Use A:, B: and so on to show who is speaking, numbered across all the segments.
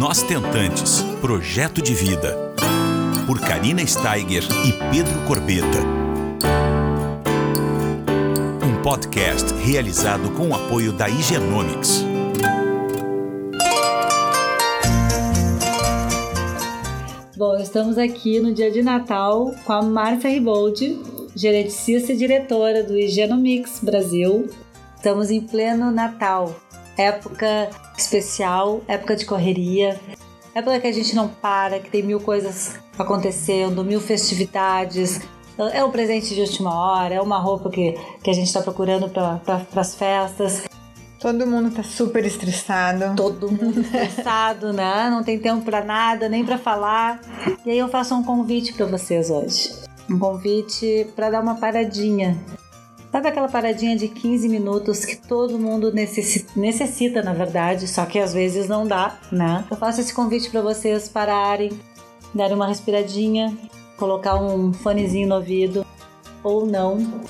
A: Nós Tentantes Projeto de Vida. Por Karina Steiger e Pedro Corbeta. Um podcast realizado com o apoio da Higienomics.
B: Bom, estamos aqui no dia de Natal com a Márcia Riboldi, gereticista e diretora do Higienomics Brasil. Estamos em pleno Natal, época especial, época de correria, época que a gente não para, que tem mil coisas acontecendo, mil festividades. É um presente de última hora, é uma roupa que, que a gente está procurando para pra, as festas.
C: Todo mundo tá super estressado.
B: Todo mundo estressado, né? Não tem tempo para nada, nem para falar. E aí eu faço um convite para vocês hoje. Um convite para dar uma paradinha. Sabe aquela paradinha de 15 minutos que todo mundo necessita, necessita, na verdade, só que às vezes não dá, né? Eu faço esse convite para vocês pararem, darem uma respiradinha, colocar um fonezinho no ouvido ou não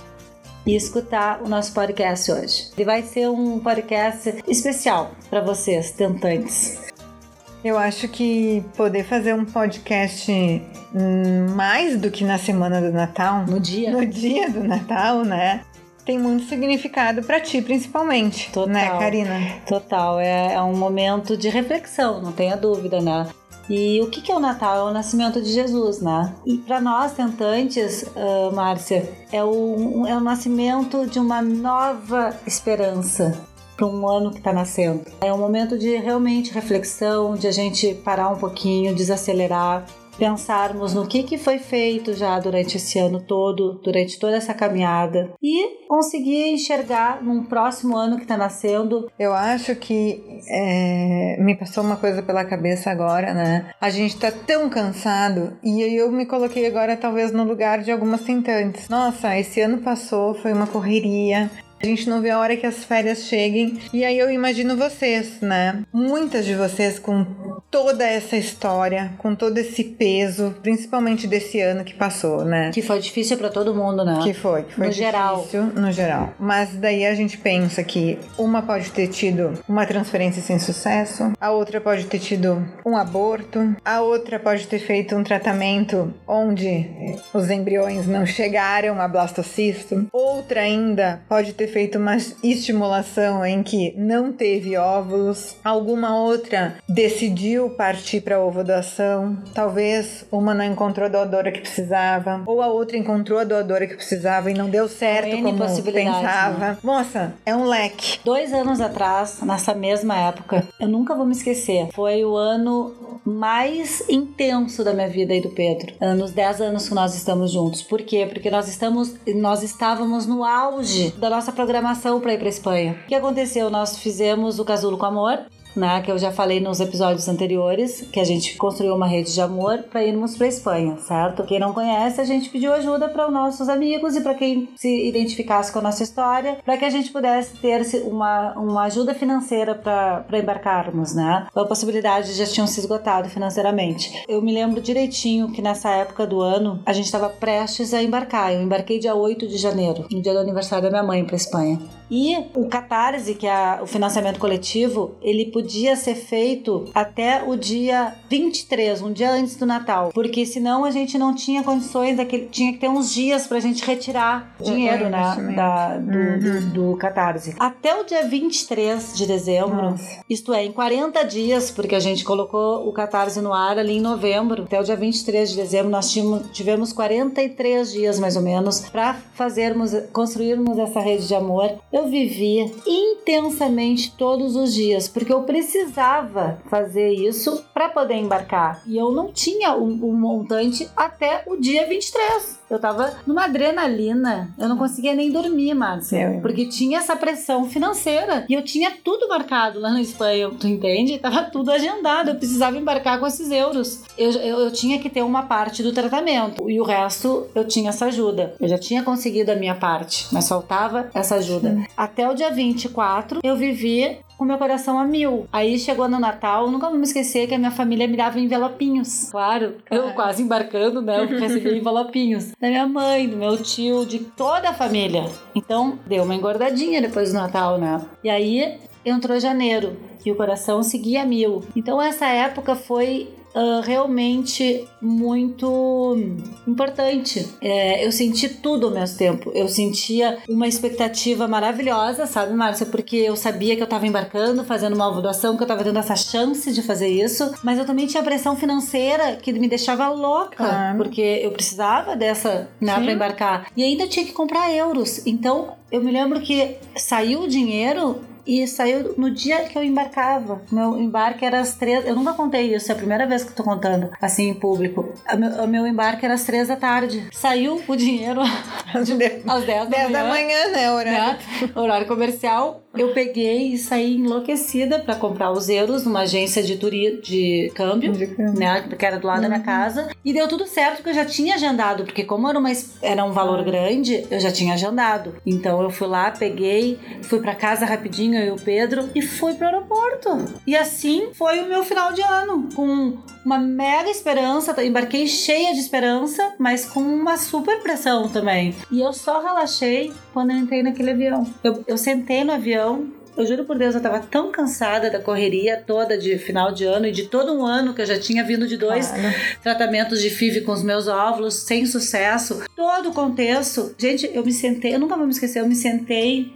B: e escutar o nosso podcast hoje. Ele vai ser um podcast especial para vocês, tentantes.
C: Eu acho que poder fazer um podcast mais do que na semana do Natal,
B: no dia,
C: no dia do Natal, né? Tem muito significado para ti, principalmente,
B: Total.
C: né, Karina?
B: Total, é, é um momento de reflexão, não tenha dúvida, né? E o que, que é o Natal? É o nascimento de Jesus, né? E para nós tentantes, uh, Márcia, é o, é o nascimento de uma nova esperança para um ano que está nascendo. É um momento de realmente reflexão, de a gente parar um pouquinho, desacelerar, pensarmos no que, que foi feito já durante esse ano todo, durante toda essa caminhada e conseguir enxergar num próximo ano que está nascendo.
C: Eu acho que é, me passou uma coisa pela cabeça agora, né? A gente tá tão cansado e eu me coloquei agora talvez no lugar de algumas tentantes. Nossa, esse ano passou, foi uma correria. A gente não vê a hora que as férias cheguem. E aí eu imagino vocês, né? Muitas de vocês com toda essa história, com todo esse peso, principalmente desse ano que passou, né?
B: Que foi difícil para todo mundo, né?
C: Que foi, que foi
B: no
C: difícil,
B: geral.
C: no geral. Mas daí a gente pensa que uma pode ter tido uma transferência sem sucesso, a outra pode ter tido um aborto, a outra pode ter feito um tratamento onde os embriões não chegaram a blastocisto, outra ainda pode ter feito uma estimulação em que não teve óvulos, alguma outra decidiu partir para ovodoação, talvez uma não encontrou a doadora que precisava, ou a outra encontrou a doadora que precisava e não deu certo
B: N
C: como pensava.
B: Né?
C: Moça, é um leque.
B: Dois anos atrás, nessa mesma época, eu nunca vou me esquecer, foi o ano mais intenso da minha vida e do Pedro. Nos 10 anos que nós estamos juntos. Por quê? Porque nós estamos nós estávamos no auge da nossa programação para ir para Espanha. O que aconteceu? Nós fizemos o Casulo com Amor, né, que eu já falei nos episódios anteriores, que a gente construiu uma rede de amor para irmos para Espanha, certo? Quem não conhece, a gente pediu ajuda para os nossos amigos e para quem se identificasse com a nossa história, para que a gente pudesse ter uma, uma ajuda financeira para embarcarmos, né? A possibilidade já tinham se esgotado financeiramente. Eu me lembro direitinho que nessa época do ano a gente estava prestes a embarcar. Eu embarquei dia 8 de janeiro, no dia do aniversário da minha mãe para Espanha. E o Catarse, que é o financiamento coletivo, ele ser feito até o dia 23, um dia antes do Natal, porque senão a gente não tinha condições, daquele, tinha que ter uns dias pra gente retirar dinheiro né, da, do, uhum. do, do, Catarse. Até o dia 23 de dezembro, Nossa. isto é, em 40 dias, porque a gente colocou o Catarse no ar ali em novembro, até o dia 23 de dezembro, nós tivemos, tivemos 43 dias mais ou menos para fazermos, construirmos essa rede de amor. Eu vivi intensamente todos os dias, porque eu precisava fazer isso para poder embarcar. E eu não tinha o um, um montante até o dia 23. Eu tava numa adrenalina. Eu não conseguia nem dormir, Márcia. Porque tinha essa pressão financeira. E eu tinha tudo marcado lá na Espanha. Tu entende? Tava tudo agendado. Eu precisava embarcar com esses euros. Eu, eu, eu tinha que ter uma parte do tratamento. E o resto eu tinha essa ajuda. Eu já tinha conseguido a minha parte. Mas faltava essa ajuda. Até o dia 24, eu vivi com meu coração a mil. Aí chegou no Natal, nunca vou me esquecer que a minha família me dava envelopinhos. Claro, claro. eu quase embarcando, né? Eu recebi envelopinhos da minha mãe, do meu tio, de toda a família. Então, deu uma engordadinha depois do Natal, né? E aí, entrou janeiro e o coração seguia mil. Então essa época foi uh, realmente muito importante. É, eu senti tudo ao mesmo tempo. Eu sentia uma expectativa maravilhosa, sabe, Márcia? Porque eu sabia que eu estava embarcando, fazendo uma doação, que eu estava tendo essa chance de fazer isso, mas eu também tinha pressão financeira que me deixava louca, claro. porque eu precisava dessa, né, para embarcar. E ainda tinha que comprar euros. Então, eu me lembro que saiu o dinheiro e saiu no dia que eu embarcava. Meu embarque era às três. Eu nunca contei isso, é a primeira vez que eu tô contando assim em público. O meu, meu embarque era às três da tarde. Saiu o dinheiro às dez da manhã.
C: da manhã, né? Horário.
B: Né? Horário comercial. Eu peguei e saí enlouquecida para comprar os euros numa agência de turi de câmbio, de câmbio. né? Que era do lado uhum. da minha uhum. casa. E deu tudo certo porque eu já tinha agendado, porque como era, uma, era um valor grande, eu já tinha agendado. Então eu fui lá, peguei, fui para casa rapidinho eu e o Pedro, e fui pro aeroporto. E assim foi o meu final de ano, com uma mega esperança, embarquei cheia de esperança, mas com uma super pressão também. E eu só relaxei quando eu entrei naquele avião. Eu, eu sentei no avião, eu juro por Deus, eu tava tão cansada da correria toda de final de ano e de todo um ano que eu já tinha vindo de dois claro. tratamentos de FIV com os meus óvulos sem sucesso. Todo o contexto. Gente, eu me sentei, eu nunca vou me esquecer, eu me sentei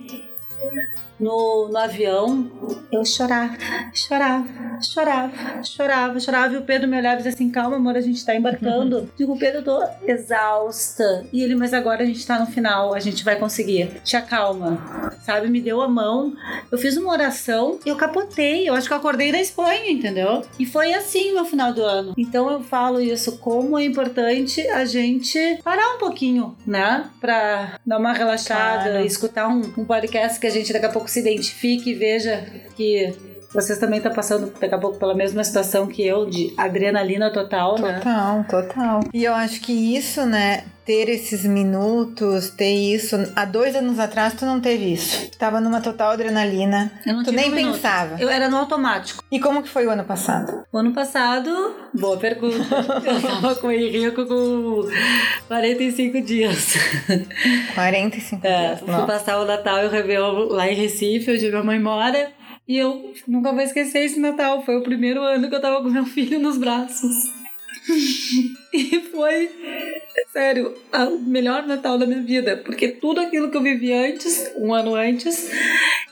B: no, no avião, eu chorava, chorava, chorava, chorava, chorava. E o Pedro me olhava e dizia assim: calma, amor, a gente tá embarcando. Uhum. Digo, Pedro, eu tô exausta. E ele, mas agora a gente tá no final, a gente vai conseguir. Te acalma, sabe? Me deu a mão. Eu fiz uma oração e eu capotei. Eu acho que eu acordei da Espanha, entendeu? E foi assim o meu final do ano. Então eu falo isso, como é importante a gente parar um pouquinho, né? Pra dar uma relaxada, claro. escutar um, um podcast que a gente daqui a pouco pouco se identifique e veja que vocês também estão passando daqui a pouco pela mesma situação que eu, de adrenalina total,
C: total
B: né?
C: Total, total. E eu acho que isso, né, ter esses minutos, ter isso. Há dois anos atrás tu não teve isso. Tava numa total adrenalina. Eu não tu nem um pensava.
B: Eu era no automático.
C: E como que foi o ano passado?
B: O ano passado, boa pergunta. eu tava com o Henrico com 45 dias.
C: 45
B: é,
C: dias.
B: Fui Nossa. passar o Natal e o Réveillon lá em Recife, onde minha mãe mora. E eu nunca vou esquecer esse Natal. Foi o primeiro ano que eu tava com meu filho nos braços. e foi, sério, o melhor Natal da minha vida. Porque tudo aquilo que eu vivi antes, um ano antes,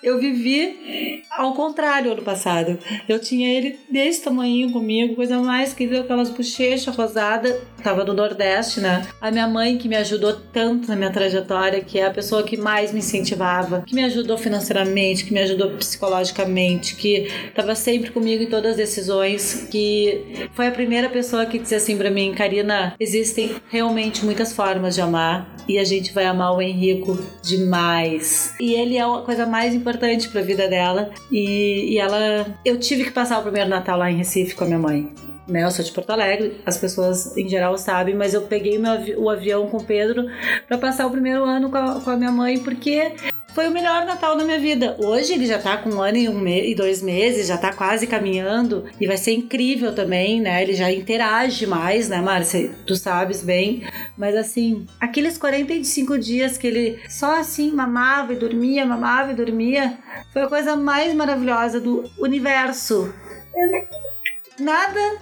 B: eu vivi ao contrário ano passado. Eu tinha ele desse tamanho comigo, coisa mais querida, aquelas bochechas rosadas. Tava no Nordeste, né? A minha mãe, que me ajudou tanto na minha trajetória, que é a pessoa que mais me incentivava, que me ajudou financeiramente, que me ajudou psicologicamente, que tava sempre comigo em todas as decisões, que foi a primeira pessoa que disse assim para mim, Karina, existem realmente muitas formas de amar e a gente vai amar o Henrico demais. E ele é a coisa mais importante para a vida dela e, e ela eu tive que passar o primeiro Natal lá em Recife com a minha mãe né? Eu sou de Porto Alegre, as pessoas em geral sabem, mas eu peguei meu, o avião com o Pedro para passar o primeiro ano com a, com a minha mãe, porque foi o melhor Natal da minha vida. Hoje ele já tá com um ano e, um e dois meses, já tá quase caminhando e vai ser incrível também, né? Ele já interage mais, né, Márcia? Tu sabes bem. Mas assim, aqueles 45 dias que ele só assim mamava e dormia, mamava e dormia, foi a coisa mais maravilhosa do universo. Nada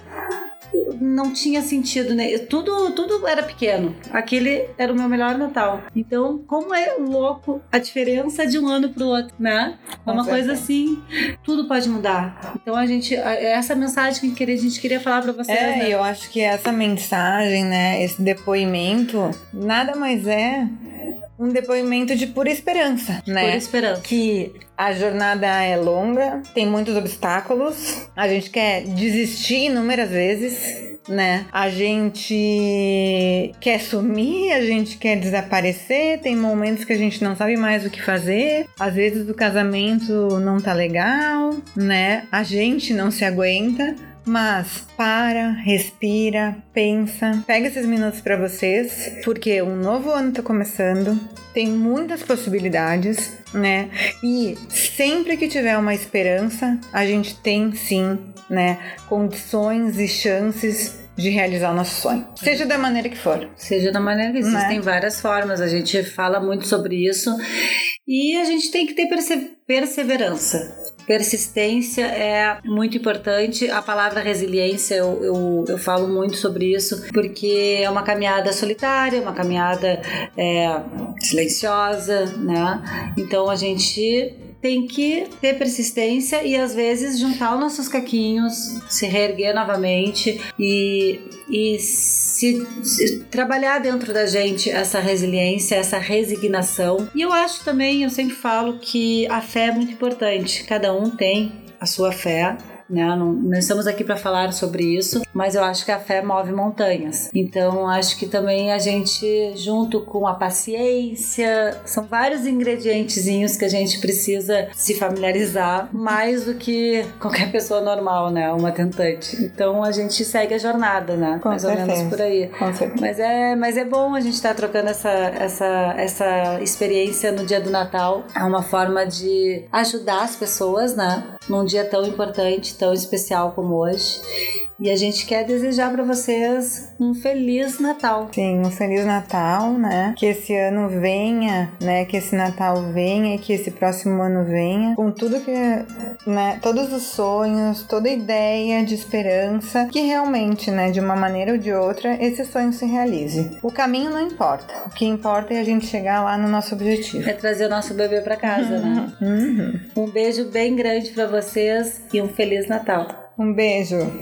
B: não tinha sentido, né? Tudo, tudo era pequeno. Aquele era o meu melhor Natal. Então, como é louco a diferença de um ano pro outro, né? É uma coisa assim, tudo pode mudar. Então a gente, essa mensagem que a gente queria falar para vocês.
C: É,
B: né?
C: eu acho que essa mensagem, né, esse depoimento, nada mais é um depoimento de pura esperança, né?
B: Pura esperança.
C: Que a jornada é longa, tem muitos obstáculos, a gente quer desistir inúmeras vezes, né? A gente quer sumir, a gente quer desaparecer, tem momentos que a gente não sabe mais o que fazer, às vezes o casamento não tá legal, né? A gente não se aguenta. Mas para, respira, pensa, pega esses minutos para vocês, porque um novo ano tá começando, tem muitas possibilidades, né? E sempre que tiver uma esperança, a gente tem sim, né, condições e chances de realizar o nosso sonho. Seja da maneira que for.
B: Seja da maneira que existem né? várias formas. A gente fala muito sobre isso E a gente tem que ter perse perseverança. Persistência é muito importante. A palavra resiliência, eu, eu, eu, falo muito sobre isso, porque é uma caminhada solitária, uma caminhada é, silenciosa, né? Então a gente tem que ter persistência e às vezes juntar os nossos caquinhos, se reerguer novamente e, e se, se, trabalhar dentro da gente essa resiliência, essa resignação. E eu acho também, eu sempre falo que a fé é muito importante. Cada um tem a sua fé né? Não, não estamos aqui para falar sobre isso, mas eu acho que a fé move montanhas. Então, acho que também a gente, junto com a paciência, são vários ingredientezinhos que a gente precisa se familiarizar mais do que qualquer pessoa normal, né? Uma tentante. Então, a gente segue a jornada, né?
C: Com
B: mais
C: certeza.
B: ou menos por aí.
C: Com certeza.
B: Mas é, mas é bom a gente estar tá trocando essa, essa, essa experiência no dia do Natal. É uma forma de ajudar as pessoas, né? Num dia tão importante, tão especial como hoje. E a gente quer desejar para vocês um feliz Natal.
C: Sim, um feliz Natal, né? Que esse ano venha, né? Que esse Natal venha e que esse próximo ano venha com tudo que, né? Todos os sonhos, toda ideia de esperança, que realmente, né? De uma maneira ou de outra, esse sonho se realize. O caminho não importa. O que importa é a gente chegar lá no nosso objetivo.
B: É trazer o nosso bebê para casa, né?
C: Uhum.
B: Um beijo bem grande para vocês e um feliz Natal.
C: Um beijo.